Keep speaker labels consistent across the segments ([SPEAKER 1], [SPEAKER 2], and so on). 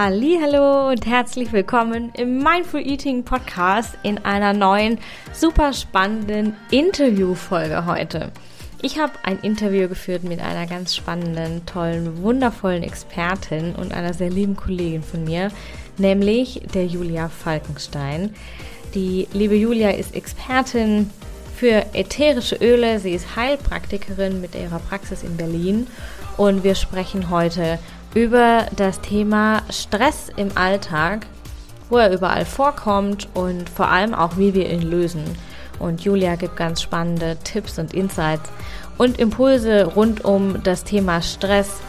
[SPEAKER 1] Hallo und herzlich willkommen im Mindful Eating Podcast in einer neuen super spannenden Interviewfolge heute. Ich habe ein Interview geführt mit einer ganz spannenden, tollen, wundervollen Expertin und einer sehr lieben Kollegin von mir, nämlich der Julia Falkenstein. Die liebe Julia ist Expertin für ätherische Öle. Sie ist Heilpraktikerin mit ihrer Praxis in Berlin und wir sprechen heute über das Thema Stress im Alltag, wo er überall vorkommt und vor allem auch, wie wir ihn lösen. Und Julia gibt ganz spannende Tipps und Insights und Impulse rund um das Thema Stress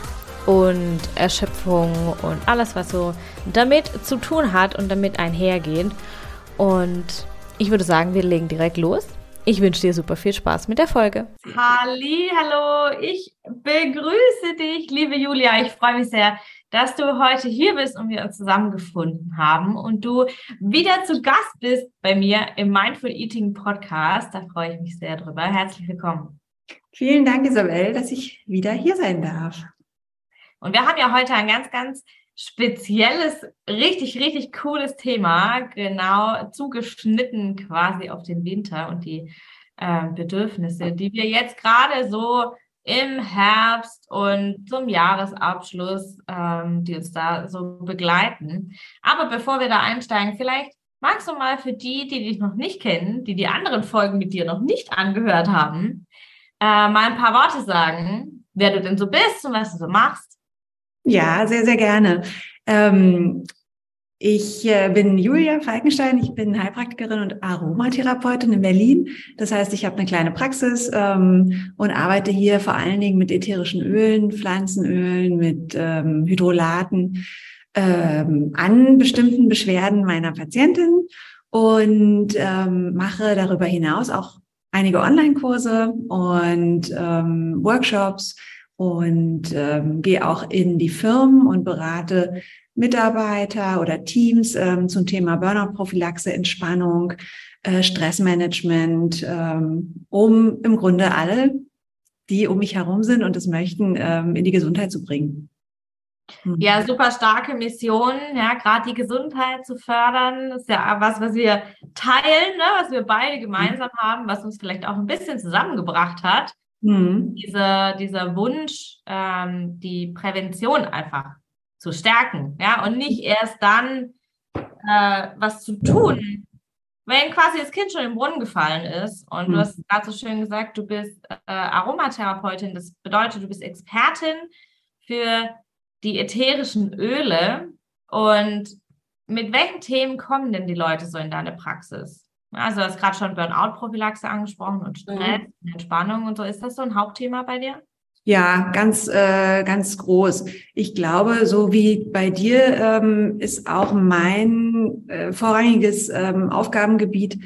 [SPEAKER 1] und Erschöpfung und alles, was so damit zu tun hat und damit einhergeht. Und ich würde sagen, wir legen direkt los. Ich wünsche dir super viel Spaß mit der Folge.
[SPEAKER 2] Halli, hallo, ich begrüße dich, liebe Julia. Ich freue mich sehr, dass du heute hier bist und wir uns zusammengefunden haben und du wieder zu Gast bist bei mir im Mindful Eating Podcast. Da freue ich mich sehr drüber. Herzlich willkommen.
[SPEAKER 3] Vielen Dank, Isabel, dass ich wieder hier sein darf.
[SPEAKER 2] Und wir haben ja heute ein ganz, ganz spezielles, richtig, richtig cooles Thema, genau zugeschnitten quasi auf den Winter und die äh, Bedürfnisse, die wir jetzt gerade so im Herbst und zum Jahresabschluss, ähm, die uns da so begleiten. Aber bevor wir da einsteigen, vielleicht magst du mal für die, die dich noch nicht kennen, die die anderen Folgen mit dir noch nicht angehört haben, äh, mal ein paar Worte sagen, wer du denn so bist und was du so machst.
[SPEAKER 3] Ja, sehr, sehr gerne. Ähm, ich äh, bin Julia Falkenstein, ich bin Heilpraktikerin und Aromatherapeutin in Berlin. Das heißt, ich habe eine kleine Praxis ähm, und arbeite hier vor allen Dingen mit ätherischen Ölen, Pflanzenölen, mit ähm, Hydrolaten ähm, an bestimmten Beschwerden meiner Patientin und ähm, mache darüber hinaus auch einige Online-Kurse und ähm, Workshops und ähm, gehe auch in die Firmen und berate Mitarbeiter oder Teams ähm, zum Thema Burnout-Prophylaxe, Entspannung, äh, Stressmanagement, ähm, um im Grunde alle, die um mich herum sind und es möchten, ähm, in die Gesundheit zu bringen.
[SPEAKER 2] Hm. Ja, super starke Mission, ja, gerade die Gesundheit zu fördern, ist ja was, was wir teilen, ne, was wir beide gemeinsam haben, was uns vielleicht auch ein bisschen zusammengebracht hat. Mhm. Diese, dieser Wunsch, ähm, die Prävention einfach zu stärken, ja, und nicht erst dann äh, was zu tun, wenn quasi das Kind schon im Brunnen gefallen ist. Und mhm. du hast gerade so schön gesagt, du bist äh, Aromatherapeutin, das bedeutet, du bist Expertin für die ätherischen Öle. Und mit welchen Themen kommen denn die Leute so in deine Praxis? Also, du hast gerade schon Burnout-Prophylaxe angesprochen und Stress, mhm. Entspannung und so. Ist das so ein Hauptthema bei dir?
[SPEAKER 3] Ja, ganz, äh, ganz groß. Ich glaube, so wie bei dir ähm, ist auch mein äh, vorrangiges ähm, Aufgabengebiet,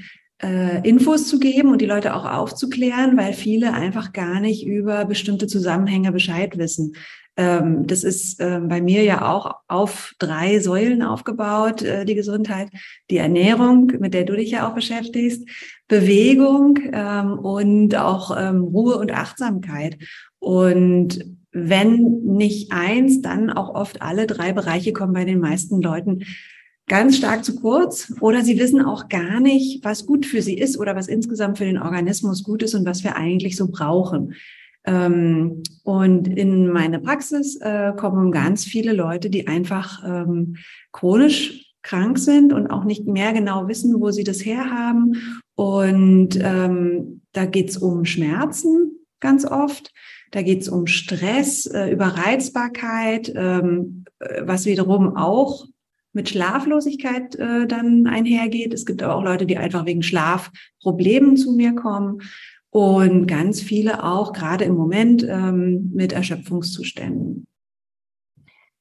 [SPEAKER 3] äh, Infos zu geben und die Leute auch aufzuklären, weil viele einfach gar nicht über bestimmte Zusammenhänge Bescheid wissen. Ähm, das ist äh, bei mir ja auch auf drei Säulen aufgebaut, äh, die Gesundheit, die Ernährung, mit der du dich ja auch beschäftigst, Bewegung ähm, und auch ähm, Ruhe und Achtsamkeit. Und wenn nicht eins, dann auch oft alle drei Bereiche kommen bei den meisten Leuten ganz stark zu kurz oder sie wissen auch gar nicht, was gut für sie ist oder was insgesamt für den Organismus gut ist und was wir eigentlich so brauchen. Ähm, und in meine Praxis äh, kommen ganz viele Leute, die einfach ähm, chronisch krank sind und auch nicht mehr genau wissen, wo sie das herhaben. Und ähm, da geht's um Schmerzen ganz oft. Da geht's um Stress, äh, Überreizbarkeit, ähm, äh, was wiederum auch mit Schlaflosigkeit äh, dann einhergeht. Es gibt aber auch Leute, die einfach wegen Schlafproblemen zu mir kommen und ganz viele auch gerade im Moment ähm, mit Erschöpfungszuständen.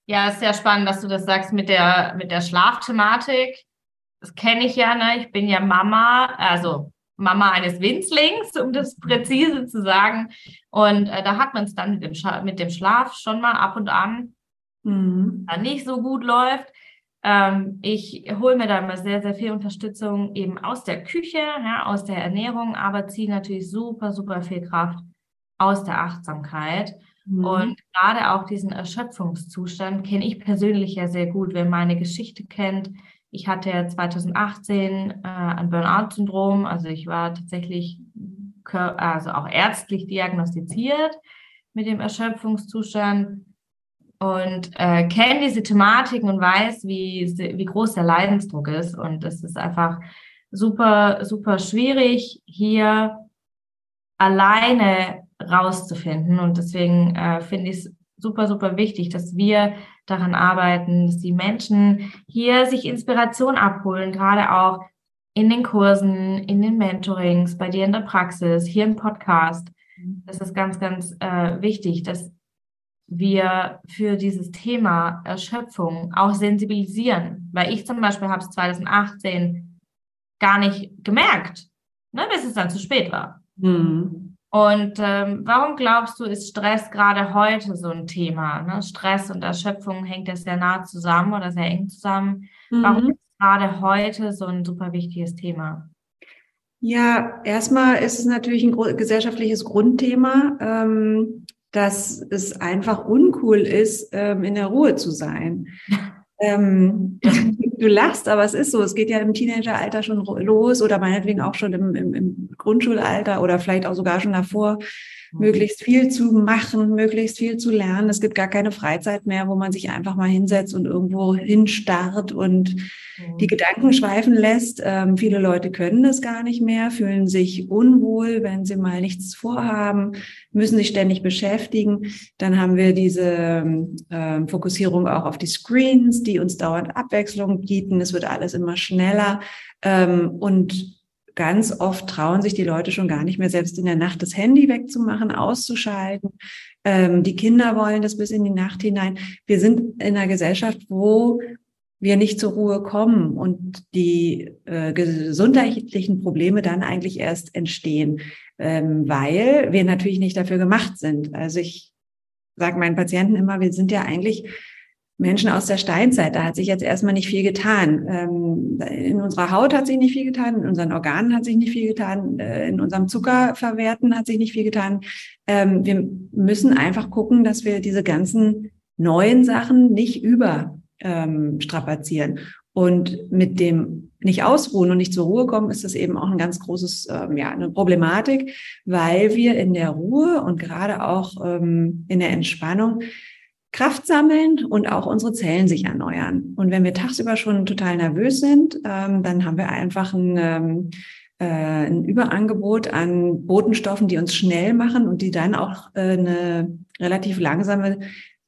[SPEAKER 2] Ja, ist sehr spannend, dass du das sagst mit der, mit der Schlafthematik. Das kenne ich ja, ne? Ich bin ja Mama, also Mama eines Winzlings, um das präzise zu sagen. Und äh, da hat man es dann mit dem, mit dem Schlaf schon mal ab und an, mhm. da nicht so gut läuft. Ähm, ich hole mir da immer sehr, sehr viel Unterstützung eben aus der Küche, ja, aus der Ernährung, aber ziehe natürlich super, super viel Kraft aus der Achtsamkeit. Mhm. Und gerade auch diesen Erschöpfungszustand kenne ich persönlich ja sehr gut. Wer meine Geschichte kennt, ich hatte ja 2018 äh, ein Burnout-Syndrom. Also ich war tatsächlich also auch ärztlich diagnostiziert mit dem Erschöpfungszustand und äh, kenne diese Thematiken und weiß, wie, wie groß der Leidensdruck ist. Und es ist einfach super, super schwierig, hier alleine rauszufinden. Und deswegen äh, finde ich es super, super wichtig, dass wir daran arbeiten, dass die Menschen hier sich Inspiration abholen, gerade auch in den Kursen, in den Mentorings, bei dir in der Praxis, hier im Podcast. Das ist ganz, ganz äh, wichtig, dass wir für dieses Thema Erschöpfung auch sensibilisieren. Weil ich zum Beispiel habe es 2018 gar nicht gemerkt, ne, bis es dann zu spät war. Mhm. Und ähm, warum glaubst du, ist Stress gerade heute so ein Thema? Ne? Stress und Erschöpfung hängt ja sehr nah zusammen oder sehr eng zusammen. Mhm. Warum ist gerade heute so ein super wichtiges Thema?
[SPEAKER 3] Ja, erstmal ist es natürlich ein gesellschaftliches Grundthema. Ähm, dass es einfach uncool ist, ähm, in der Ruhe zu sein. ähm, du lachst, aber es ist so. Es geht ja im Teenageralter schon los oder meinetwegen auch schon im, im, im Grundschulalter oder vielleicht auch sogar schon davor möglichst viel zu machen, möglichst viel zu lernen. Es gibt gar keine Freizeit mehr, wo man sich einfach mal hinsetzt und irgendwo hinstarrt und die Gedanken schweifen lässt. Ähm, viele Leute können das gar nicht mehr, fühlen sich unwohl, wenn sie mal nichts vorhaben, müssen sich ständig beschäftigen. Dann haben wir diese ähm, Fokussierung auch auf die Screens, die uns dauernd Abwechslung bieten. Es wird alles immer schneller. Ähm, und ganz oft trauen sich die Leute schon gar nicht mehr, selbst in der Nacht das Handy wegzumachen, auszuschalten. Ähm, die Kinder wollen das bis in die Nacht hinein. Wir sind in einer Gesellschaft, wo wir nicht zur Ruhe kommen und die äh, gesundheitlichen Probleme dann eigentlich erst entstehen, ähm, weil wir natürlich nicht dafür gemacht sind. Also ich sage meinen Patienten immer, wir sind ja eigentlich Menschen aus der Steinzeit, da hat sich jetzt erstmal nicht viel getan. Ähm, in unserer Haut hat sich nicht viel getan, in unseren Organen hat sich nicht viel getan, äh, in unserem Zuckerverwerten hat sich nicht viel getan. Ähm, wir müssen einfach gucken, dass wir diese ganzen neuen Sachen nicht überstrapazieren. Und mit dem nicht ausruhen und nicht zur Ruhe kommen, ist das eben auch ein ganz großes, ähm, ja, eine Problematik, weil wir in der Ruhe und gerade auch ähm, in der Entspannung Kraft sammeln und auch unsere Zellen sich erneuern. Und wenn wir tagsüber schon total nervös sind, ähm, dann haben wir einfach ein, ähm, äh, ein Überangebot an Botenstoffen, die uns schnell machen und die dann auch äh, eine relativ langsame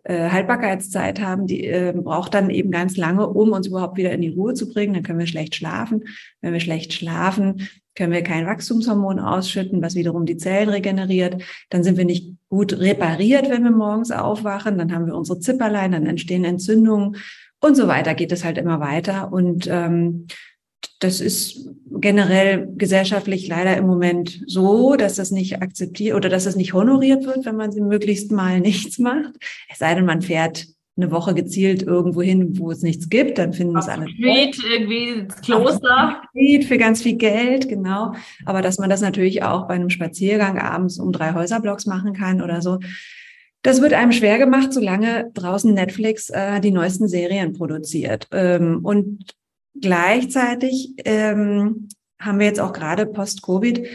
[SPEAKER 3] äh, Haltbarkeitszeit haben, die äh, braucht dann eben ganz lange, um uns überhaupt wieder in die Ruhe zu bringen. Dann können wir schlecht schlafen. Wenn wir schlecht schlafen, können wir kein Wachstumshormon ausschütten, was wiederum die Zellen regeneriert. Dann sind wir nicht gut repariert, wenn wir morgens aufwachen. Dann haben wir unsere Zipperlein, dann entstehen Entzündungen und so weiter. Geht es halt immer weiter. Und ähm, das ist generell gesellschaftlich leider im Moment so, dass das nicht akzeptiert oder dass das nicht honoriert wird, wenn man sie möglichst mal nichts macht. Es sei denn, man fährt eine Woche gezielt irgendwo hin, wo es nichts gibt, dann finden es alle.
[SPEAKER 2] Retreat, irgendwie das Kloster.
[SPEAKER 3] Retreat für ganz viel Geld, genau. Aber dass man das natürlich auch bei einem Spaziergang abends um drei Häuserblocks machen kann oder so. Das wird einem schwer gemacht, solange draußen Netflix äh, die neuesten Serien produziert. Ähm, und gleichzeitig ähm, haben wir jetzt auch gerade post-Covid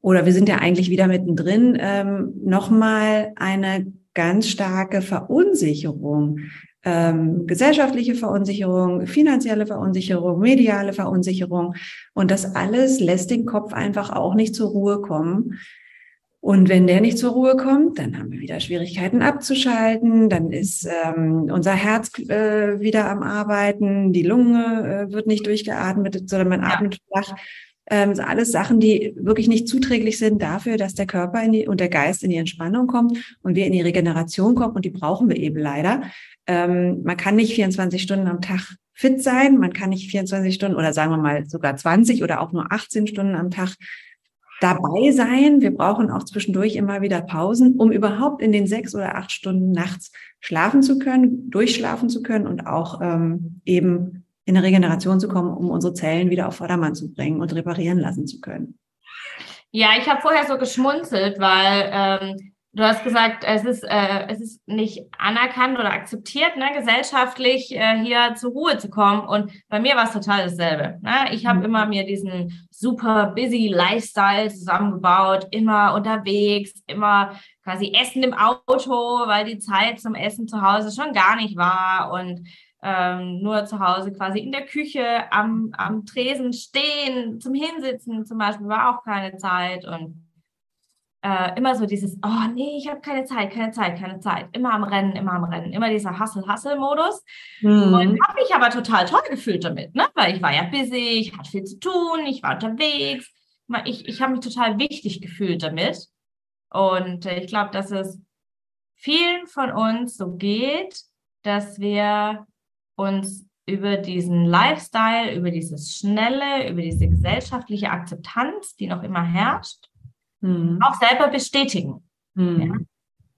[SPEAKER 3] oder wir sind ja eigentlich wieder mittendrin, ähm, nochmal eine ganz starke Verunsicherung, ähm, gesellschaftliche Verunsicherung, finanzielle Verunsicherung, mediale Verunsicherung. Und das alles lässt den Kopf einfach auch nicht zur Ruhe kommen. Und wenn der nicht zur Ruhe kommt, dann haben wir wieder Schwierigkeiten abzuschalten, dann ist ähm, unser Herz äh, wieder am Arbeiten, die Lunge äh, wird nicht durchgeatmet, sondern man ja. atmet flach. Ähm, alles Sachen, die wirklich nicht zuträglich sind dafür, dass der Körper in die, und der Geist in die Entspannung kommt und wir in die Regeneration kommen und die brauchen wir eben leider. Ähm, man kann nicht 24 Stunden am Tag fit sein, man kann nicht 24 Stunden oder sagen wir mal sogar 20 oder auch nur 18 Stunden am Tag dabei sein. Wir brauchen auch zwischendurch immer wieder Pausen, um überhaupt in den sechs oder acht Stunden nachts schlafen zu können, durchschlafen zu können und auch ähm, eben in eine Regeneration zu kommen, um unsere Zellen wieder auf Vordermann zu bringen und reparieren lassen zu können.
[SPEAKER 2] Ja, ich habe vorher so geschmunzelt, weil ähm, Du hast gesagt, es ist, äh, es ist nicht anerkannt oder akzeptiert, ne, gesellschaftlich äh, hier zur Ruhe zu kommen. Und bei mir war es total dasselbe. Ne? Ich habe mhm. immer mir diesen super busy Lifestyle zusammengebaut, immer unterwegs, immer quasi Essen im Auto, weil die Zeit zum Essen zu Hause schon gar nicht war und ähm, nur zu Hause quasi in der Küche am, am Tresen stehen, zum Hinsitzen zum Beispiel war auch keine Zeit und äh, immer so dieses, oh nee, ich habe keine Zeit, keine Zeit, keine Zeit. Immer am Rennen, immer am Rennen, immer dieser Hustle-Hustle-Modus. Mhm. Und habe mich aber total toll gefühlt damit, ne? weil ich war ja busy, ich hatte viel zu tun, ich war unterwegs. Ich, ich habe mich total wichtig gefühlt damit. Und äh, ich glaube, dass es vielen von uns so geht, dass wir uns über diesen Lifestyle, über dieses Schnelle, über diese gesellschaftliche Akzeptanz, die noch immer herrscht, mhm. auch selber bestätigen. Mhm. Ja?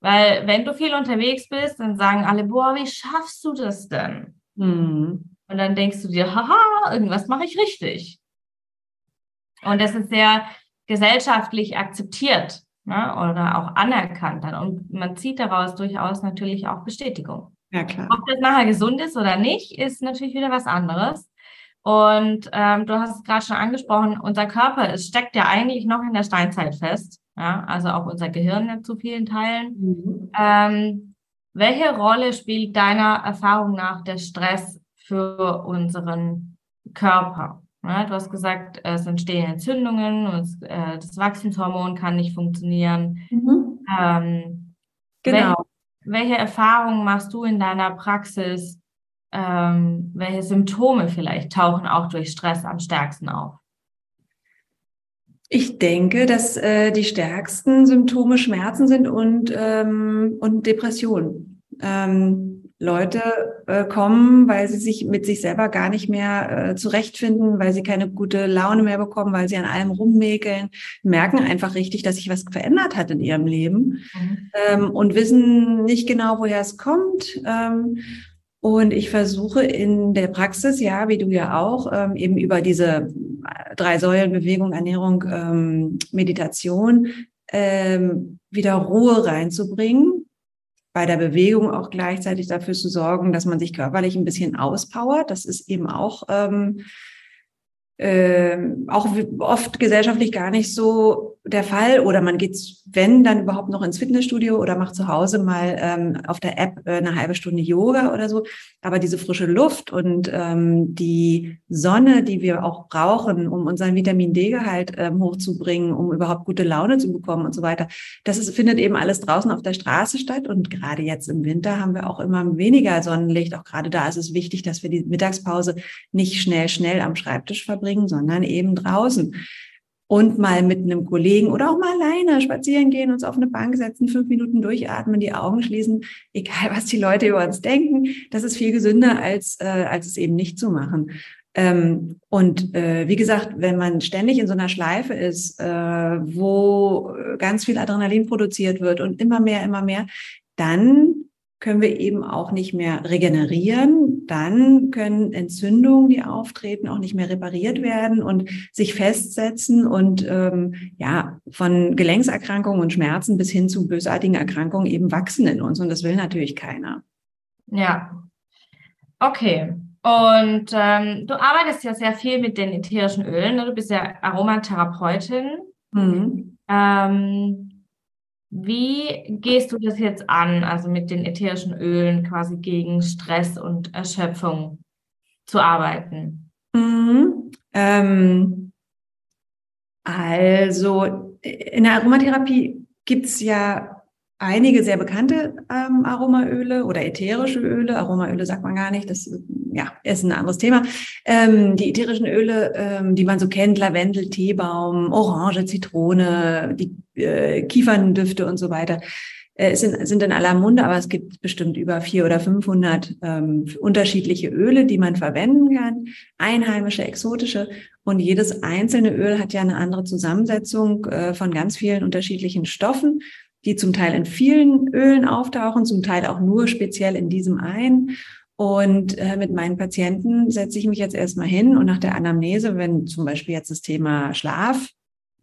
[SPEAKER 2] Weil wenn du viel unterwegs bist, dann sagen alle, boah, wie schaffst du das denn? Mhm. Und dann denkst du dir, haha, irgendwas mache ich richtig. Und das ist sehr gesellschaftlich akzeptiert ne? oder auch anerkannt dann. Und man zieht daraus durchaus natürlich auch Bestätigung. Ja, klar. Ob das nachher gesund ist oder nicht, ist natürlich wieder was anderes. Und ähm, du hast es gerade schon angesprochen, unser Körper, es steckt ja eigentlich noch in der Steinzeit fest. Ja, also auch unser Gehirn zu vielen Teilen. Mhm. Ähm, welche Rolle spielt deiner Erfahrung nach der Stress für unseren Körper? Ja, du hast gesagt, es entstehen Entzündungen und äh, das Wachstumshormon kann nicht funktionieren. Mhm. Ähm, genau. Welche, welche Erfahrungen machst du in deiner Praxis ähm, welche Symptome vielleicht tauchen auch durch Stress am stärksten auf?
[SPEAKER 3] Ich denke, dass äh, die stärksten Symptome Schmerzen sind und, ähm, und Depressionen. Ähm, Leute äh, kommen, weil sie sich mit sich selber gar nicht mehr äh, zurechtfinden, weil sie keine gute Laune mehr bekommen, weil sie an allem rummäkeln, merken einfach richtig, dass sich was verändert hat in ihrem Leben mhm. ähm, und wissen nicht genau, woher es kommt. Und ich versuche in der Praxis, ja, wie du ja auch, ähm, eben über diese drei Säulen Bewegung, Ernährung, ähm, Meditation ähm, wieder Ruhe reinzubringen. Bei der Bewegung auch gleichzeitig dafür zu sorgen, dass man sich körperlich ein bisschen auspowert. Das ist eben auch ähm, äh, auch oft gesellschaftlich gar nicht so der Fall. Oder man geht, wenn, dann überhaupt noch ins Fitnessstudio oder macht zu Hause mal ähm, auf der App äh, eine halbe Stunde Yoga oder so. Aber diese frische Luft und ähm, die Sonne, die wir auch brauchen, um unseren Vitamin D-Gehalt ähm, hochzubringen, um überhaupt gute Laune zu bekommen und so weiter, das ist, findet eben alles draußen auf der Straße statt. Und gerade jetzt im Winter haben wir auch immer weniger Sonnenlicht. Auch gerade da ist es wichtig, dass wir die Mittagspause nicht schnell, schnell am Schreibtisch verbringen, sondern eben draußen und mal mit einem Kollegen oder auch mal alleine spazieren gehen, uns auf eine Bank setzen, fünf Minuten durchatmen, die Augen schließen, egal was die Leute über uns denken. Das ist viel gesünder, als, äh, als es eben nicht zu machen. Ähm, und äh, wie gesagt, wenn man ständig in so einer Schleife ist, äh, wo ganz viel Adrenalin produziert wird und immer mehr, immer mehr, dann können wir eben auch nicht mehr regenerieren. Dann können Entzündungen, die auftreten, auch nicht mehr repariert werden und sich festsetzen und ähm, ja von Gelenkserkrankungen und Schmerzen bis hin zu bösartigen Erkrankungen eben wachsen in uns. Und das will natürlich keiner.
[SPEAKER 2] Ja. Okay. Und ähm, du arbeitest ja sehr viel mit den ätherischen Ölen. Ne? Du bist ja Aromatherapeutin. Mhm. Ähm, wie gehst du das jetzt an, also mit den ätherischen Ölen quasi gegen Stress und Erschöpfung zu arbeiten?
[SPEAKER 3] Mhm. Ähm, also in der Aromatherapie gibt es ja einige sehr bekannte ähm, Aromaöle oder ätherische Öle. Aromaöle sagt man gar nicht, das ja, ist ein anderes Thema. Ähm, die ätherischen Öle, ähm, die man so kennt, Lavendel, Teebaum, Orange, Zitrone, die äh, Kieferndüfte und so weiter, äh, sind, sind in aller Munde, aber es gibt bestimmt über vier oder 500 ähm, unterschiedliche Öle, die man verwenden kann, einheimische, exotische. Und jedes einzelne Öl hat ja eine andere Zusammensetzung äh, von ganz vielen unterschiedlichen Stoffen die zum Teil in vielen Ölen auftauchen, zum Teil auch nur speziell in diesem einen. Und äh, mit meinen Patienten setze ich mich jetzt erstmal hin und nach der Anamnese, wenn zum Beispiel jetzt das Thema Schlaf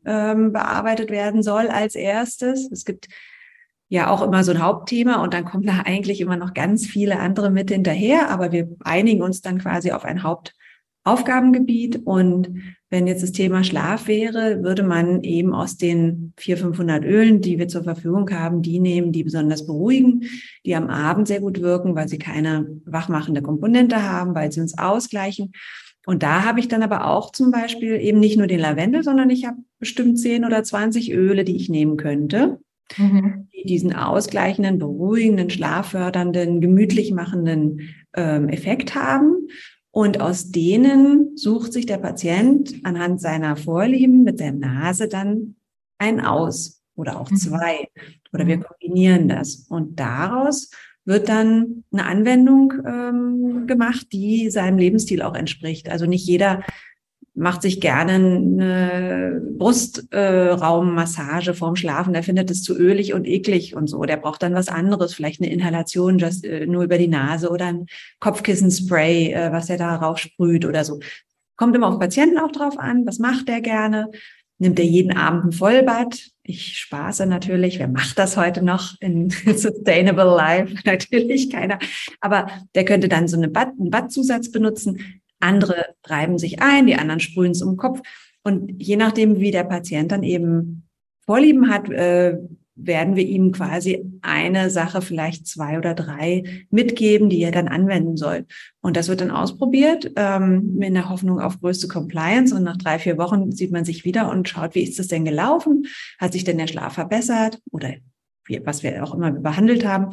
[SPEAKER 3] ähm, bearbeitet werden soll als erstes. Es gibt ja auch immer so ein Hauptthema und dann kommen da eigentlich immer noch ganz viele andere mit hinterher, aber wir einigen uns dann quasi auf ein Hauptaufgabengebiet und wenn jetzt das Thema Schlaf wäre, würde man eben aus den 400, 500 Ölen, die wir zur Verfügung haben, die nehmen, die besonders beruhigen, die am Abend sehr gut wirken, weil sie keine wachmachende Komponente haben, weil sie uns ausgleichen. Und da habe ich dann aber auch zum Beispiel eben nicht nur den Lavendel, sondern ich habe bestimmt 10 oder 20 Öle, die ich nehmen könnte, mhm. die diesen ausgleichenden, beruhigenden, schlaffördernden, gemütlich machenden ähm, Effekt haben. Und aus denen sucht sich der Patient anhand seiner Vorlieben mit der Nase dann einen aus oder auch mhm. zwei. Oder wir mhm. kombinieren das. Und daraus wird dann eine Anwendung ähm, gemacht, die seinem Lebensstil auch entspricht. Also nicht jeder macht sich gerne eine Brustraummassage äh, vorm Schlafen. Der findet es zu ölig und eklig und so. Der braucht dann was anderes, vielleicht eine Inhalation just, äh, nur über die Nase oder ein Kopfkissenspray, äh, was er da raufsprüht oder so. Kommt immer auf Patienten auch drauf an. Was macht der gerne? Nimmt er jeden Abend ein Vollbad? Ich spaße natürlich. Wer macht das heute noch in Sustainable Life? Natürlich keiner. Aber der könnte dann so eine Bad, einen Badzusatz benutzen. Andere reiben sich ein, die anderen sprühen es um den Kopf. Und je nachdem, wie der Patient dann eben Vorlieben hat, äh, werden wir ihm quasi eine Sache, vielleicht zwei oder drei mitgeben, die er dann anwenden soll. Und das wird dann ausprobiert ähm, in der Hoffnung auf größte Compliance. Und nach drei, vier Wochen sieht man sich wieder und schaut, wie ist das denn gelaufen? Hat sich denn der Schlaf verbessert? Oder was wir auch immer behandelt haben.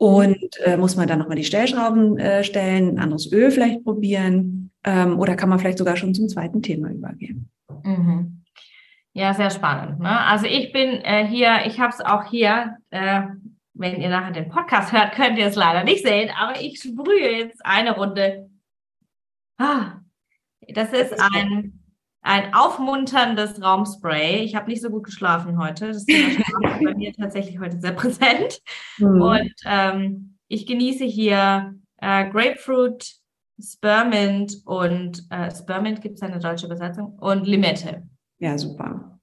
[SPEAKER 3] Und äh, muss man dann nochmal die Stellschrauben äh, stellen, ein anderes Öl vielleicht probieren ähm, oder kann man vielleicht sogar schon zum zweiten Thema übergehen.
[SPEAKER 2] Mhm. Ja, sehr spannend. Ne? Also ich bin äh, hier, ich habe es auch hier, äh, wenn ihr nachher den Podcast hört, könnt ihr es leider nicht sehen, aber ich sprühe jetzt eine Runde. Ah, das ist ein, ein aufmunterndes Raumspray. Ich habe nicht so gut geschlafen heute. Das ist bei mir tatsächlich heute sehr präsent. Mhm. Und ähm, ich genieße hier äh, Grapefruit, Spearmint und äh, Spearmint gibt es eine deutsche Übersetzung und Limette.
[SPEAKER 3] Ja, super.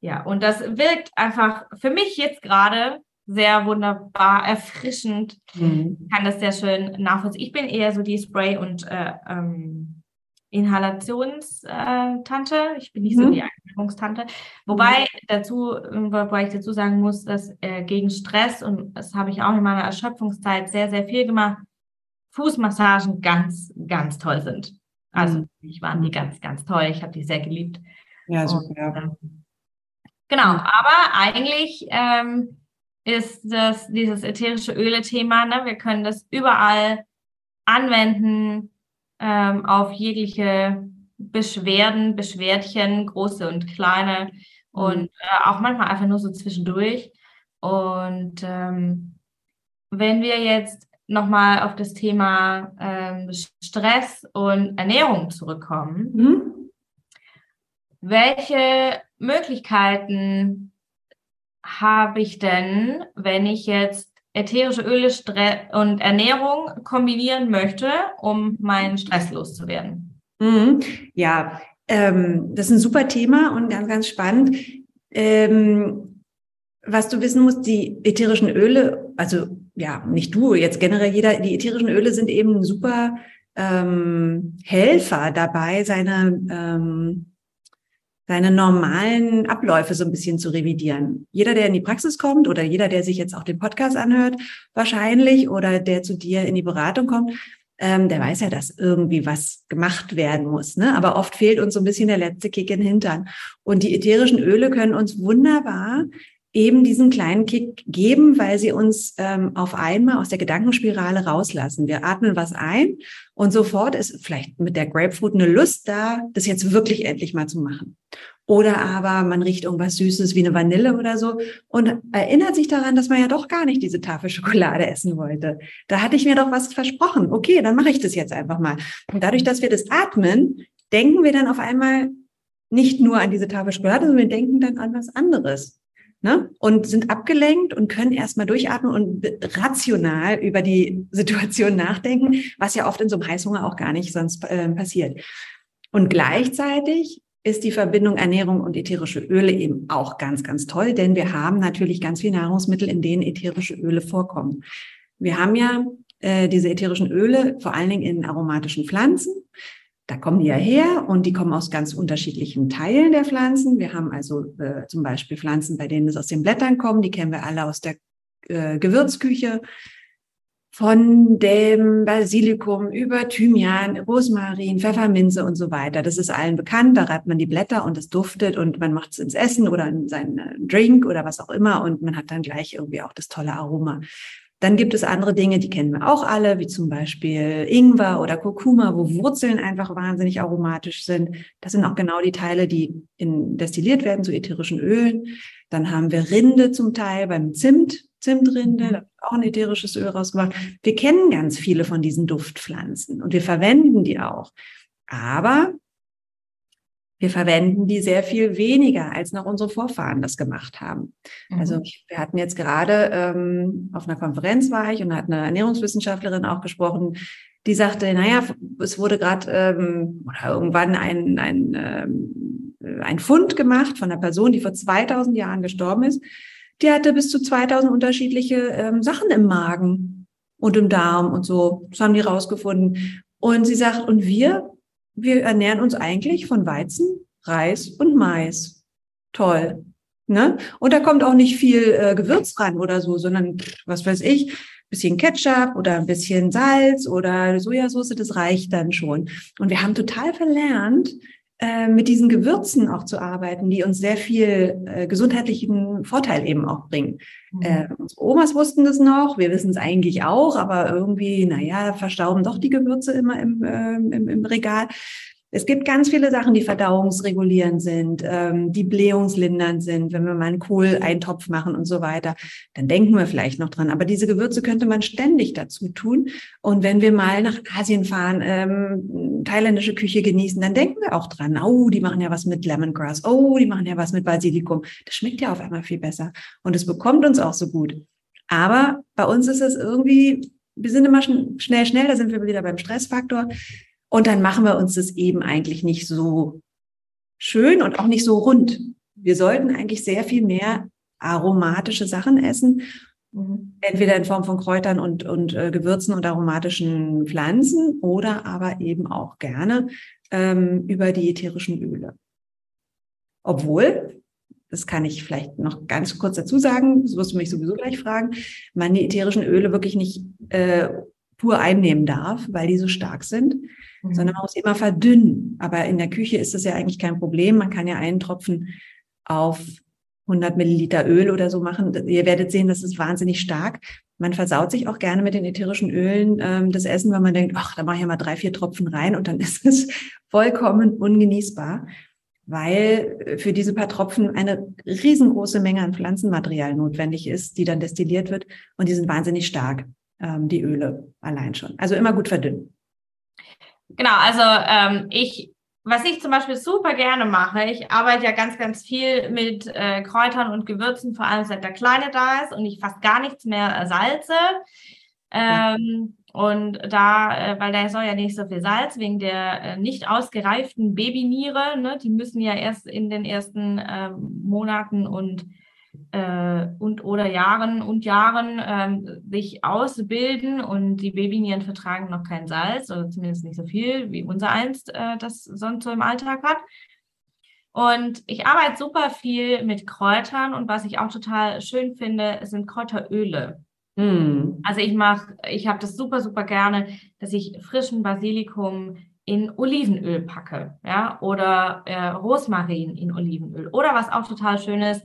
[SPEAKER 2] Ja, und das wirkt einfach für mich jetzt gerade sehr wunderbar erfrischend. Mhm. Ich kann das sehr schön nachvollziehen. Ich bin eher so die Spray- und äh, ähm, Inhalationstante. Ich bin nicht mhm. so die Einführungstante. Wobei mhm. dazu, wobei ich dazu sagen muss, dass äh, gegen Stress, und das habe ich auch in meiner Erschöpfungszeit sehr, sehr viel gemacht, Fußmassagen ganz, ganz toll sind. Also mhm. ich waren die ganz, ganz toll. Ich habe die sehr geliebt.
[SPEAKER 3] Ja, super. Und,
[SPEAKER 2] ähm, genau, aber eigentlich ähm, ist das dieses ätherische Öle-Thema, ne? wir können das überall anwenden ähm, auf jegliche Beschwerden, Beschwerdchen, große und kleine und mhm. äh, auch manchmal einfach nur so zwischendurch. Und ähm, wenn wir jetzt nochmal auf das Thema ähm, Stress und Ernährung zurückkommen, mhm. Welche Möglichkeiten habe ich denn, wenn ich jetzt ätherische Öle und Ernährung kombinieren möchte, um meinen Stress loszuwerden?
[SPEAKER 3] Mhm. Ja, ähm, das ist ein super Thema und ganz, ganz spannend. Ähm, was du wissen musst, die ätherischen Öle, also ja, nicht du, jetzt generell jeder, die ätherischen Öle sind eben super ähm, Helfer dabei, seine ähm, seine normalen Abläufe so ein bisschen zu revidieren. Jeder, der in die Praxis kommt oder jeder, der sich jetzt auch den Podcast anhört, wahrscheinlich oder der zu dir in die Beratung kommt, ähm, der weiß ja, dass irgendwie was gemacht werden muss. Ne? Aber oft fehlt uns so ein bisschen der letzte Kick in den Hintern. Und die ätherischen Öle können uns wunderbar eben diesen kleinen Kick geben, weil sie uns ähm, auf einmal aus der Gedankenspirale rauslassen. Wir atmen was ein und sofort ist vielleicht mit der Grapefruit eine Lust da, das jetzt wirklich endlich mal zu machen. Oder aber man riecht irgendwas Süßes wie eine Vanille oder so und erinnert sich daran, dass man ja doch gar nicht diese Tafel Schokolade essen wollte. Da hatte ich mir doch was versprochen. Okay, dann mache ich das jetzt einfach mal. Und dadurch, dass wir das atmen, denken wir dann auf einmal nicht nur an diese Tafel Schokolade, sondern wir denken dann an was anderes ne? und sind abgelenkt und können erstmal durchatmen und rational über die Situation nachdenken, was ja oft in so einem Heißhunger auch gar nicht sonst äh, passiert. Und gleichzeitig ist die Verbindung Ernährung und ätherische Öle eben auch ganz, ganz toll, denn wir haben natürlich ganz viele Nahrungsmittel, in denen ätherische Öle vorkommen. Wir haben ja äh, diese ätherischen Öle vor allen Dingen in aromatischen Pflanzen. Da kommen die ja her und die kommen aus ganz unterschiedlichen Teilen der Pflanzen. Wir haben also äh, zum Beispiel Pflanzen, bei denen es aus den Blättern kommen. Die kennen wir alle aus der äh, Gewürzküche. Von dem Basilikum über Thymian, Rosmarin, Pfefferminze und so weiter. Das ist allen bekannt. Da reibt man die Blätter und es duftet und man macht es ins Essen oder in seinen äh, Drink oder was auch immer und man hat dann gleich irgendwie auch das tolle Aroma. Dann gibt es andere Dinge, die kennen wir auch alle, wie zum Beispiel Ingwer oder Kurkuma, wo Wurzeln einfach wahnsinnig aromatisch sind. Das sind auch genau die Teile, die in, destilliert werden zu ätherischen Ölen. Dann haben wir Rinde zum Teil beim Zimt, Zimtrinde, mhm. da wird auch ein ätherisches Öl rausgemacht. Wir kennen ganz viele von diesen Duftpflanzen und wir verwenden die auch. Aber wir verwenden die sehr viel weniger, als noch unsere Vorfahren das gemacht haben. Mhm. Also wir hatten jetzt gerade ähm, auf einer Konferenz war ich und hat eine Ernährungswissenschaftlerin auch gesprochen, die sagte, naja, es wurde gerade ähm, oder irgendwann ein, ein, ähm, ein Fund gemacht von einer Person, die vor 2000 Jahren gestorben ist. Die hatte bis zu 2000 unterschiedliche ähm, Sachen im Magen und im Darm und so. Das haben die rausgefunden. Und sie sagt, und wir wir ernähren uns eigentlich von Weizen, Reis und Mais. Toll. Ne? Und da kommt auch nicht viel äh, Gewürz ran oder so, sondern was weiß ich, bisschen Ketchup oder ein bisschen Salz oder Sojasauce, das reicht dann schon. Und wir haben total verlernt, äh, mit diesen Gewürzen auch zu arbeiten, die uns sehr viel äh, gesundheitlichen Vorteil eben auch bringen. Mhm. Äh, unsere Omas wussten das noch, wir wissen es eigentlich auch, aber irgendwie, naja, verstauben doch die Gewürze immer im, äh, im, im Regal. Es gibt ganz viele Sachen, die verdauungsregulierend sind, ähm, die blähungslindernd sind, wenn wir mal einen Kohl-Eintopf machen und so weiter. Dann denken wir vielleicht noch dran. Aber diese Gewürze könnte man ständig dazu tun. Und wenn wir mal nach Asien fahren, ähm, thailändische Küche genießen, dann denken wir auch dran. Oh, die machen ja was mit Lemongrass. Oh, die machen ja was mit Basilikum. Das schmeckt ja auf einmal viel besser. Und es bekommt uns auch so gut. Aber bei uns ist es irgendwie, wir sind immer schnell, schnell, da sind wir wieder beim Stressfaktor. Und dann machen wir uns das eben eigentlich nicht so schön und auch nicht so rund. Wir sollten eigentlich sehr viel mehr aromatische Sachen essen, mhm. entweder in Form von Kräutern und, und äh, Gewürzen und aromatischen Pflanzen oder aber eben auch gerne ähm, über die ätherischen Öle. Obwohl, das kann ich vielleicht noch ganz kurz dazu sagen, das wirst du mich sowieso gleich fragen, man die ätherischen Öle wirklich nicht äh, pur einnehmen darf, weil die so stark sind, mhm. sondern man muss immer verdünnen. Aber in der Küche ist das ja eigentlich kein Problem. Man kann ja einen Tropfen auf 100 Milliliter Öl oder so machen. Ihr werdet sehen, das ist wahnsinnig stark. Man versaut sich auch gerne mit den ätherischen Ölen ähm, das Essen, weil man denkt, ach, da mache ich ja mal drei, vier Tropfen rein und dann ist es vollkommen ungenießbar, weil für diese paar Tropfen eine riesengroße Menge an Pflanzenmaterial notwendig ist, die dann destilliert wird und die sind wahnsinnig stark ähm, die Öle allein schon. Also immer gut verdünnen.
[SPEAKER 2] Genau, also ähm, ich, was ich zum Beispiel super gerne mache, ich arbeite ja ganz, ganz viel mit äh, Kräutern und Gewürzen, vor allem seit der Kleine da ist und ich fast gar nichts mehr salze. Ähm, und da, äh, weil der soll ja nicht so viel Salz wegen der äh, nicht ausgereiften Babyniere, ne? die müssen ja erst in den ersten äh, Monaten und äh, und oder Jahren und Jahren ähm, sich ausbilden und die Babynieren vertragen noch kein Salz oder zumindest nicht so viel, wie unser einst äh, das sonst so im Alltag hat. Und ich arbeite super viel mit Kräutern und was ich auch total schön finde, sind Kräuteröle. Mm. Also ich mache, ich habe das super, super gerne, dass ich frischen Basilikum in Olivenöl packe, ja, oder äh, Rosmarin in Olivenöl. Oder was auch total schön ist,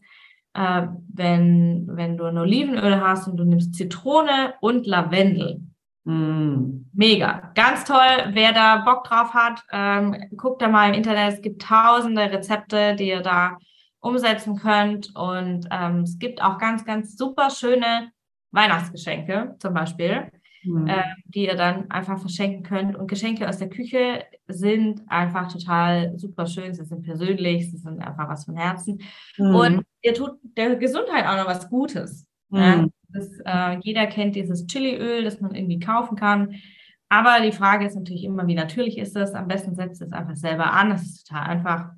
[SPEAKER 2] äh, wenn, wenn du ein Olivenöl hast und du nimmst Zitrone und Lavendel. Mm. Mega, ganz toll. Wer da Bock drauf hat, ähm, guckt da mal im Internet. Es gibt tausende Rezepte, die ihr da umsetzen könnt. Und ähm, es gibt auch ganz, ganz super schöne Weihnachtsgeschenke zum Beispiel mhm. äh, die ihr dann einfach verschenken könnt. Und Geschenke aus der Küche sind einfach total super schön. Sie sind persönlich, sie sind einfach was von Herzen. Mhm. Und ihr tut der Gesundheit auch noch was Gutes. Mhm. Ja? Das, äh, jeder kennt dieses Chiliöl, das man irgendwie kaufen kann. Aber die Frage ist natürlich immer, wie natürlich ist das? Am besten setzt es einfach selber an. Das ist total einfach.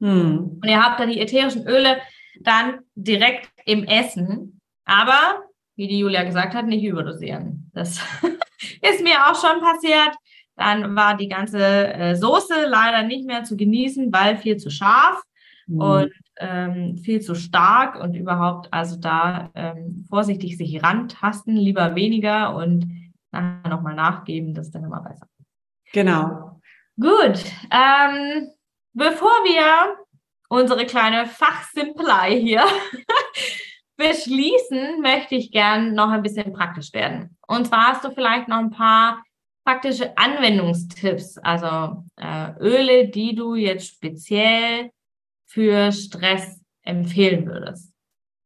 [SPEAKER 2] Mhm. Und ihr habt dann die ätherischen Öle dann direkt im Essen. Aber, wie die Julia gesagt hat, nicht überdosieren. Das ist mir auch schon passiert. Dann war die ganze äh, Soße leider nicht mehr zu genießen, weil viel zu scharf mhm. und ähm, viel zu stark und überhaupt, also da ähm, vorsichtig sich rantasten, lieber weniger und nachher nochmal nachgeben, das ist dann immer besser.
[SPEAKER 3] Genau.
[SPEAKER 2] Gut. Ähm, bevor wir unsere kleine Fachsimpelei hier beschließen, möchte ich gern noch ein bisschen praktisch werden. Und zwar hast du vielleicht noch ein paar praktische Anwendungstipps, also äh, Öle, die du jetzt speziell für Stress empfehlen würdest.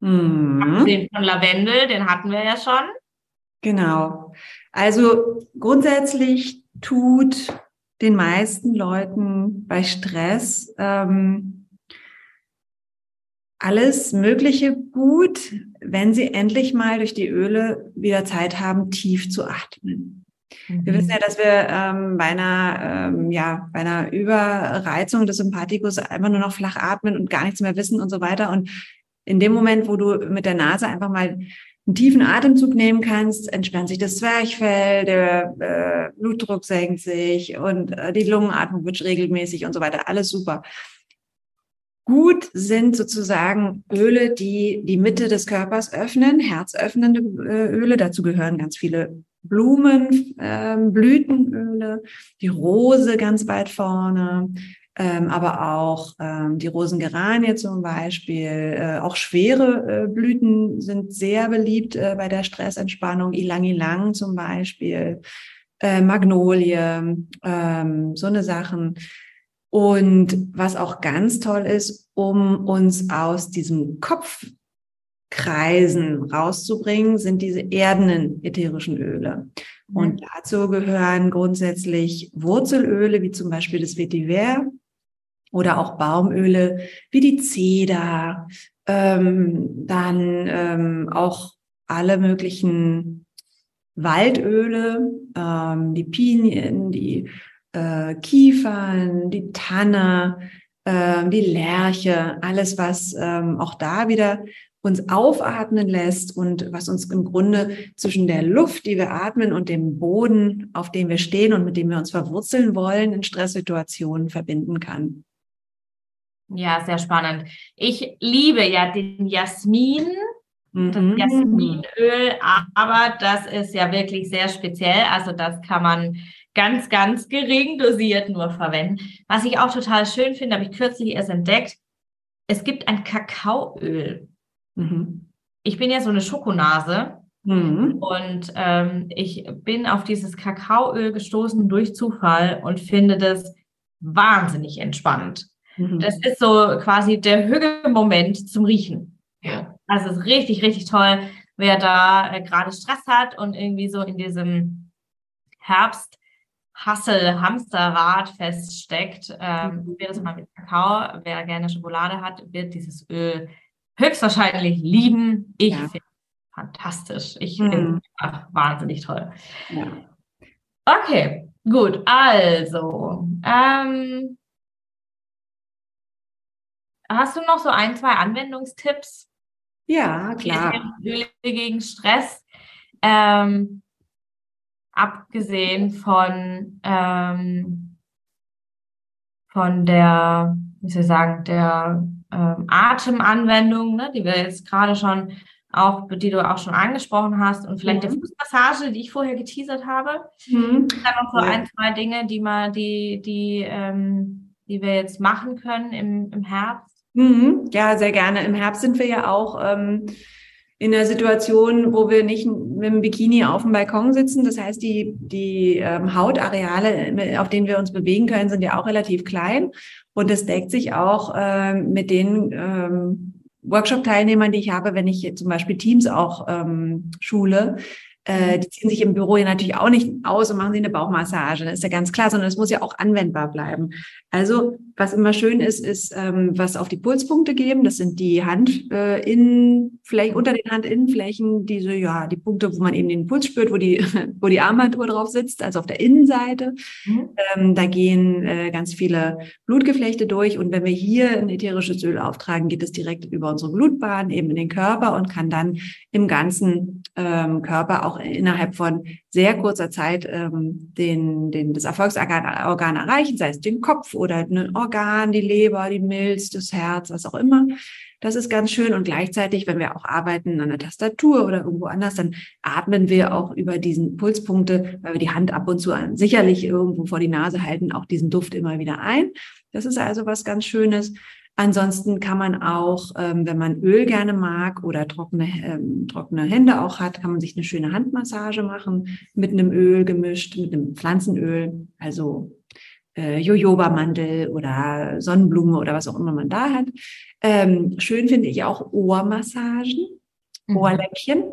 [SPEAKER 2] Mhm. Den von Lavendel, den hatten wir ja schon.
[SPEAKER 3] Genau. Also grundsätzlich tut den meisten Leuten bei Stress ähm, alles Mögliche gut, wenn sie endlich mal durch die Öle wieder Zeit haben, tief zu atmen. Mhm. Wir wissen ja, dass wir ähm, bei einer ähm, ja bei einer Überreizung des Sympathikus einfach nur noch flach atmen und gar nichts mehr wissen und so weiter. Und in dem Moment, wo du mit der Nase einfach mal einen tiefen Atemzug nehmen kannst, entspannt sich das Zwerchfell, der äh, Blutdruck senkt sich und äh, die Lungenatmung wird regelmäßig und so weiter. Alles super. Gut sind sozusagen Öle, die die Mitte des Körpers öffnen, herzöffnende äh, Öle. Dazu gehören ganz viele Blumen, äh, Blütenöle, die Rose ganz weit vorne, ähm, aber auch ähm, die Rosengeranie zum Beispiel. Äh, auch schwere äh, Blüten sind sehr beliebt äh, bei der Stressentspannung. Ilang Ilang zum Beispiel, äh, Magnolie, ähm, so eine Sachen. Und was auch ganz toll ist, um uns aus diesem Kopfkreisen rauszubringen, sind diese erdenen ätherischen Öle. Mhm. Und dazu gehören grundsätzlich Wurzelöle, wie zum Beispiel das Vetiver oder auch Baumöle, wie die Zeder, ähm, dann ähm, auch alle möglichen Waldöle, ähm, die Pinien, die äh, Kiefern, die Tanne, äh, die Lerche, alles, was ähm, auch da wieder uns aufatmen lässt und was uns im Grunde zwischen der Luft, die wir atmen, und dem Boden, auf dem wir stehen und mit dem wir uns verwurzeln wollen, in Stresssituationen verbinden kann.
[SPEAKER 2] Ja, sehr spannend. Ich liebe ja den Jasmin, das mhm. Jasminöl, aber das ist ja wirklich sehr speziell. Also das kann man ganz, ganz gering dosiert nur verwenden. Was ich auch total schön finde, habe ich kürzlich erst entdeckt, es gibt ein Kakaoöl. Mhm. Ich bin ja so eine Schokonase mhm. und ähm, ich bin auf dieses Kakaoöl gestoßen durch Zufall und finde das wahnsinnig entspannend. Mhm. Das ist so quasi der Hügelmoment zum Riechen. Ja. Also es ist richtig, richtig toll, wer da äh, gerade Stress hat und irgendwie so in diesem Herbst Hassel Hamsterrad feststeckt, ähm, probiert es mal mit Kakao. Wer gerne Schokolade hat, wird dieses Öl höchstwahrscheinlich lieben. Ich ja. finde fantastisch. Ich mhm. finde es wahnsinnig toll. Ja. Okay, gut. Also, ähm, hast du noch so ein, zwei Anwendungstipps?
[SPEAKER 3] Ja, klar.
[SPEAKER 2] Öle gegen Stress. Ähm, abgesehen von, ähm, von der, wie soll ich sagen, der ähm, Atemanwendung, ne, die wir jetzt gerade schon auch, die du auch schon angesprochen hast und vielleicht mhm. der Fußmassage, die ich vorher geteasert habe. Mhm. Dann noch so ja. ein, zwei Dinge, die mal, die, die, ähm, die wir jetzt machen können im, im Herbst.
[SPEAKER 3] Mhm. Ja, sehr gerne. Im Herbst sind wir ja auch ähm, in der Situation, wo wir nicht mit dem Bikini auf dem Balkon sitzen. Das heißt, die, die ähm, Hautareale, auf denen wir uns bewegen können, sind ja auch relativ klein. Und es deckt sich auch ähm, mit den ähm, Workshop-Teilnehmern, die ich habe, wenn ich zum Beispiel Teams auch ähm, schule. Äh, die ziehen sich im Büro ja natürlich auch nicht aus und machen sie eine Bauchmassage. Das ist ja ganz klar, sondern es muss ja auch anwendbar bleiben. Also was immer schön ist, ist ähm, was auf die Pulspunkte geben. Das sind die Handinnenflächen, äh, unter den Handinnenflächen, diese, ja, die Punkte, wo man eben den Puls spürt, wo die, wo die Armbanduhr drauf sitzt, also auf der Innenseite. Mhm. Ähm, da gehen äh, ganz viele Blutgeflechte durch. Und wenn wir hier ein ätherisches Öl auftragen, geht es direkt über unsere Blutbahn eben in den Körper und kann dann im ganzen ähm, Körper auch innerhalb von sehr kurzer Zeit ähm, den, den, das Erfolgsorgan Organ erreichen, sei es den Kopf oder ein Organ, die Leber, die Milz, das Herz, was auch immer. Das ist ganz schön. Und gleichzeitig, wenn wir auch arbeiten an der Tastatur oder irgendwo anders, dann atmen wir auch über diesen Pulspunkte, weil wir die Hand ab und zu sicherlich irgendwo vor die Nase halten, auch diesen Duft immer wieder ein. Das ist also was ganz Schönes. Ansonsten kann man auch, ähm, wenn man Öl gerne mag oder trockene, ähm, trockene Hände auch hat, kann man sich eine schöne Handmassage machen mit einem Öl gemischt, mit einem Pflanzenöl, also äh, Jojoba-Mandel oder Sonnenblume oder was auch immer man da hat. Ähm, schön finde ich auch Ohrmassagen, mhm. Ohrläppchen.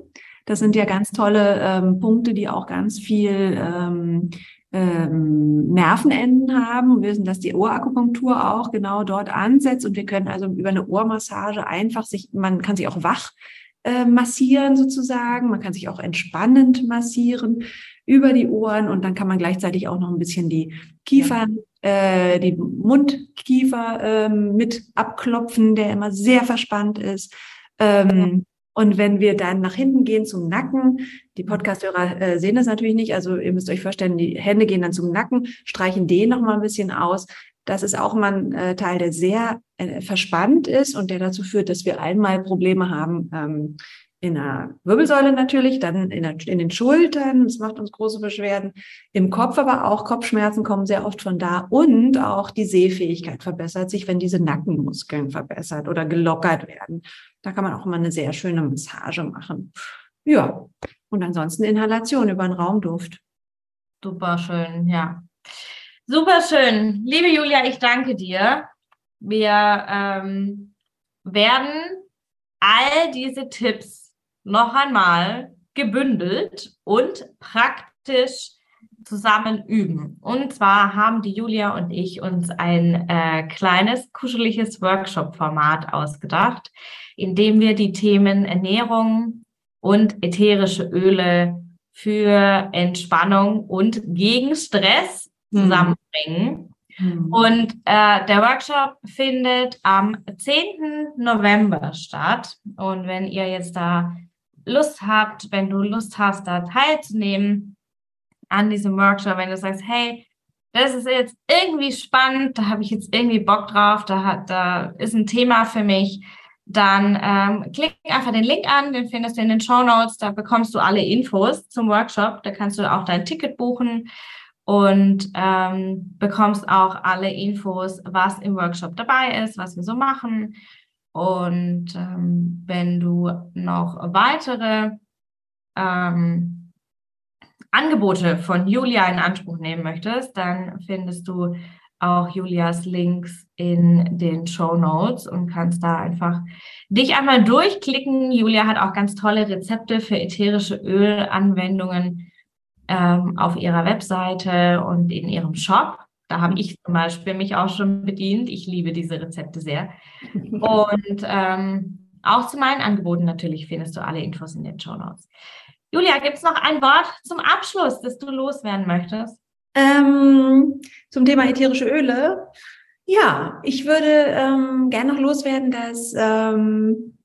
[SPEAKER 3] Das sind ja ganz tolle ähm, Punkte, die auch ganz viel ähm, ähm, Nervenenden haben. Wir wissen, dass die Ohrakupunktur auch genau dort ansetzt und wir können also über eine Ohrmassage einfach sich, man kann sich auch wach äh, massieren sozusagen, man kann sich auch entspannend massieren über die Ohren und dann kann man gleichzeitig auch noch ein bisschen die Kiefern, äh, die Mundkiefer äh, mit abklopfen, der immer sehr verspannt ist. Ähm, und wenn wir dann nach hinten gehen zum Nacken, die Podcasthörer äh, sehen das natürlich nicht, also ihr müsst euch vorstellen, die Hände gehen dann zum Nacken, streichen den noch mal ein bisschen aus. Das ist auch mal ein äh, Teil, der sehr äh, verspannt ist und der dazu führt, dass wir einmal Probleme haben ähm, in der Wirbelsäule natürlich, dann in, der, in den Schultern, das macht uns große Beschwerden, im Kopf aber auch, Kopfschmerzen kommen sehr oft von da und auch die Sehfähigkeit verbessert sich, wenn diese Nackenmuskeln verbessert oder gelockert werden. Da kann man auch immer eine sehr schöne Massage machen. Ja, und ansonsten Inhalation über den Raumduft.
[SPEAKER 2] Super schön, ja. Super schön. Liebe Julia, ich danke dir. Wir ähm, werden all diese Tipps noch einmal gebündelt und praktisch zusammen üben. Und zwar haben die Julia und ich uns ein äh, kleines, kuscheliges Workshop-Format ausgedacht, in dem wir die Themen Ernährung und ätherische Öle für Entspannung und gegen Stress hm. zusammenbringen. Mhm. Und äh, der Workshop findet am 10. November statt. Und wenn ihr jetzt da Lust habt, wenn du Lust hast, da teilzunehmen an diesem Workshop, wenn du sagst, hey, das ist jetzt irgendwie spannend, da habe ich jetzt irgendwie Bock drauf, da, hat, da ist ein Thema für mich, dann ähm, klick einfach den Link an, den findest du in den Show Notes, da bekommst du alle Infos zum Workshop, da kannst du auch dein Ticket buchen und ähm, bekommst auch alle Infos, was im Workshop dabei ist, was wir so machen und ähm, wenn du noch weitere ähm, Angebote von Julia in Anspruch nehmen möchtest, dann findest du auch Julias Links in den Show Notes und kannst da einfach dich einmal durchklicken. Julia hat auch ganz tolle Rezepte für ätherische Ölanwendungen ähm, auf ihrer Webseite und in ihrem Shop. Da habe ich zum Beispiel mich auch schon bedient. Ich liebe diese Rezepte sehr. Und ähm, auch zu meinen Angeboten natürlich findest du alle Infos in den Show Notes. Julia, gibt es noch ein Wort zum Abschluss, das du loswerden möchtest?
[SPEAKER 3] Ähm, zum Thema ätherische Öle. Ja, ich würde ähm, gerne noch loswerden, dass ähm,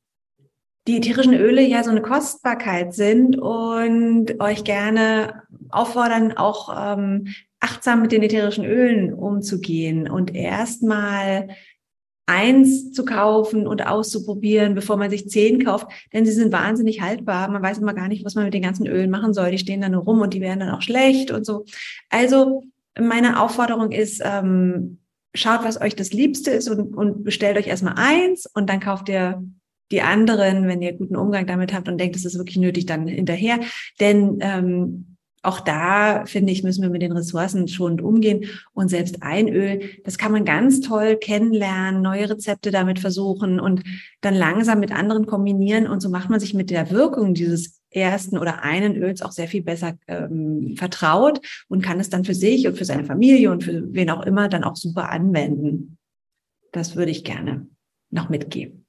[SPEAKER 3] die ätherischen Öle ja so eine Kostbarkeit sind und euch gerne auffordern, auch ähm, achtsam mit den ätherischen Ölen umzugehen und erstmal eins zu kaufen und auszuprobieren, bevor man sich zehn kauft, denn sie sind wahnsinnig haltbar. Man weiß immer gar nicht, was man mit den ganzen Ölen machen soll. Die stehen dann nur rum und die werden dann auch schlecht und so. Also meine Aufforderung ist, ähm, schaut, was euch das Liebste ist und, und bestellt euch erstmal eins und dann kauft ihr die anderen, wenn ihr guten Umgang damit habt und denkt, es ist wirklich nötig, dann hinterher. Denn ähm, auch da, finde ich, müssen wir mit den Ressourcen schonend umgehen. Und selbst ein Öl, das kann man ganz toll kennenlernen, neue Rezepte damit versuchen und dann langsam mit anderen kombinieren. Und so macht man sich mit der Wirkung dieses ersten oder einen Öls auch sehr viel besser ähm, vertraut und kann es dann für sich und für seine Familie und für wen auch immer dann auch super anwenden. Das würde ich gerne noch mitgeben.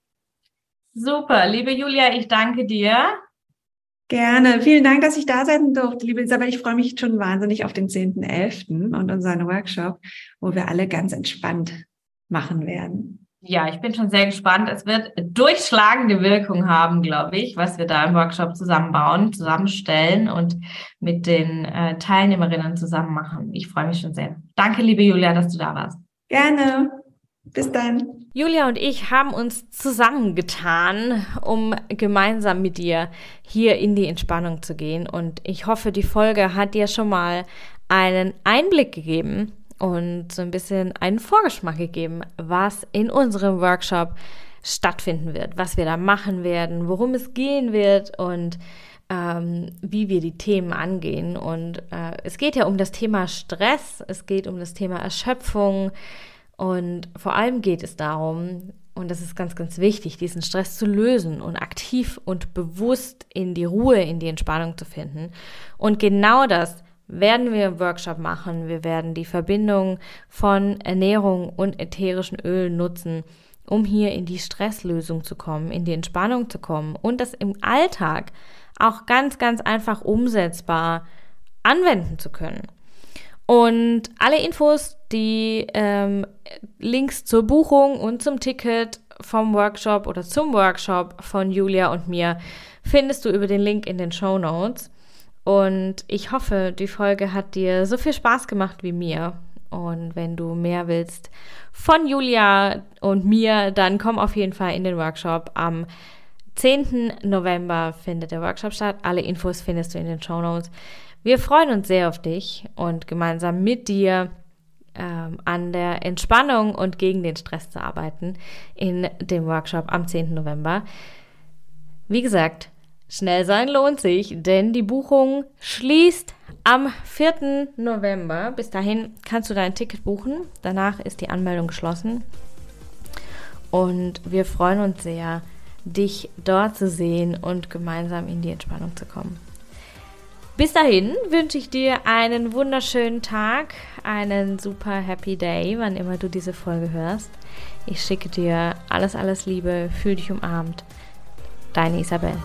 [SPEAKER 4] Super, liebe Julia, ich danke dir.
[SPEAKER 3] Gerne. Vielen Dank, dass ich da sein durfte, liebe Isabel. Ich freue mich schon wahnsinnig auf den 10.11. und unseren Workshop, wo wir alle ganz entspannt machen werden.
[SPEAKER 4] Ja, ich bin schon sehr gespannt. Es wird durchschlagende Wirkung haben, glaube ich, was wir da im Workshop zusammenbauen, zusammenstellen und mit den äh, Teilnehmerinnen zusammen machen. Ich freue mich schon sehr. Danke, liebe Julia, dass du da warst.
[SPEAKER 3] Gerne. Bis dann.
[SPEAKER 2] Julia und ich haben uns zusammengetan, um gemeinsam mit dir hier in die Entspannung zu gehen. Und ich hoffe, die Folge hat dir schon mal einen Einblick gegeben und so ein bisschen einen Vorgeschmack gegeben, was in unserem Workshop stattfinden wird, was wir da machen werden, worum es gehen wird und ähm, wie wir die Themen angehen. Und äh, es geht ja um das Thema Stress, es geht um das Thema Erschöpfung, und vor allem geht es darum, und das ist ganz, ganz wichtig, diesen Stress zu lösen und aktiv und bewusst in die Ruhe, in die Entspannung zu finden. Und genau das werden wir im Workshop machen. Wir werden die Verbindung von Ernährung und ätherischen Ölen nutzen, um hier in die Stresslösung zu kommen, in die Entspannung zu kommen und das im Alltag auch ganz, ganz einfach umsetzbar anwenden zu können. Und alle Infos, die ähm, Links zur Buchung und zum Ticket vom Workshop oder zum Workshop von Julia und mir findest du über den Link in den Show Notes. Und ich hoffe, die Folge hat dir so viel Spaß gemacht wie mir. Und wenn du mehr willst von Julia und mir, dann komm auf jeden Fall in den Workshop. Am 10. November findet der Workshop statt. Alle Infos findest du in den Show Notes. Wir freuen uns sehr auf dich und gemeinsam mit dir ähm, an der Entspannung und gegen den Stress zu arbeiten in dem Workshop am 10. November. Wie gesagt, schnell sein lohnt sich, denn die Buchung schließt am 4. November. Bis dahin kannst du dein Ticket buchen. Danach ist die Anmeldung geschlossen. Und wir freuen uns sehr, dich dort zu sehen und gemeinsam in die Entspannung zu kommen. Bis dahin wünsche ich dir einen wunderschönen Tag, einen super happy day, wann immer du diese Folge hörst. Ich schicke dir alles, alles Liebe, fühl dich umarmt. Deine Isabel.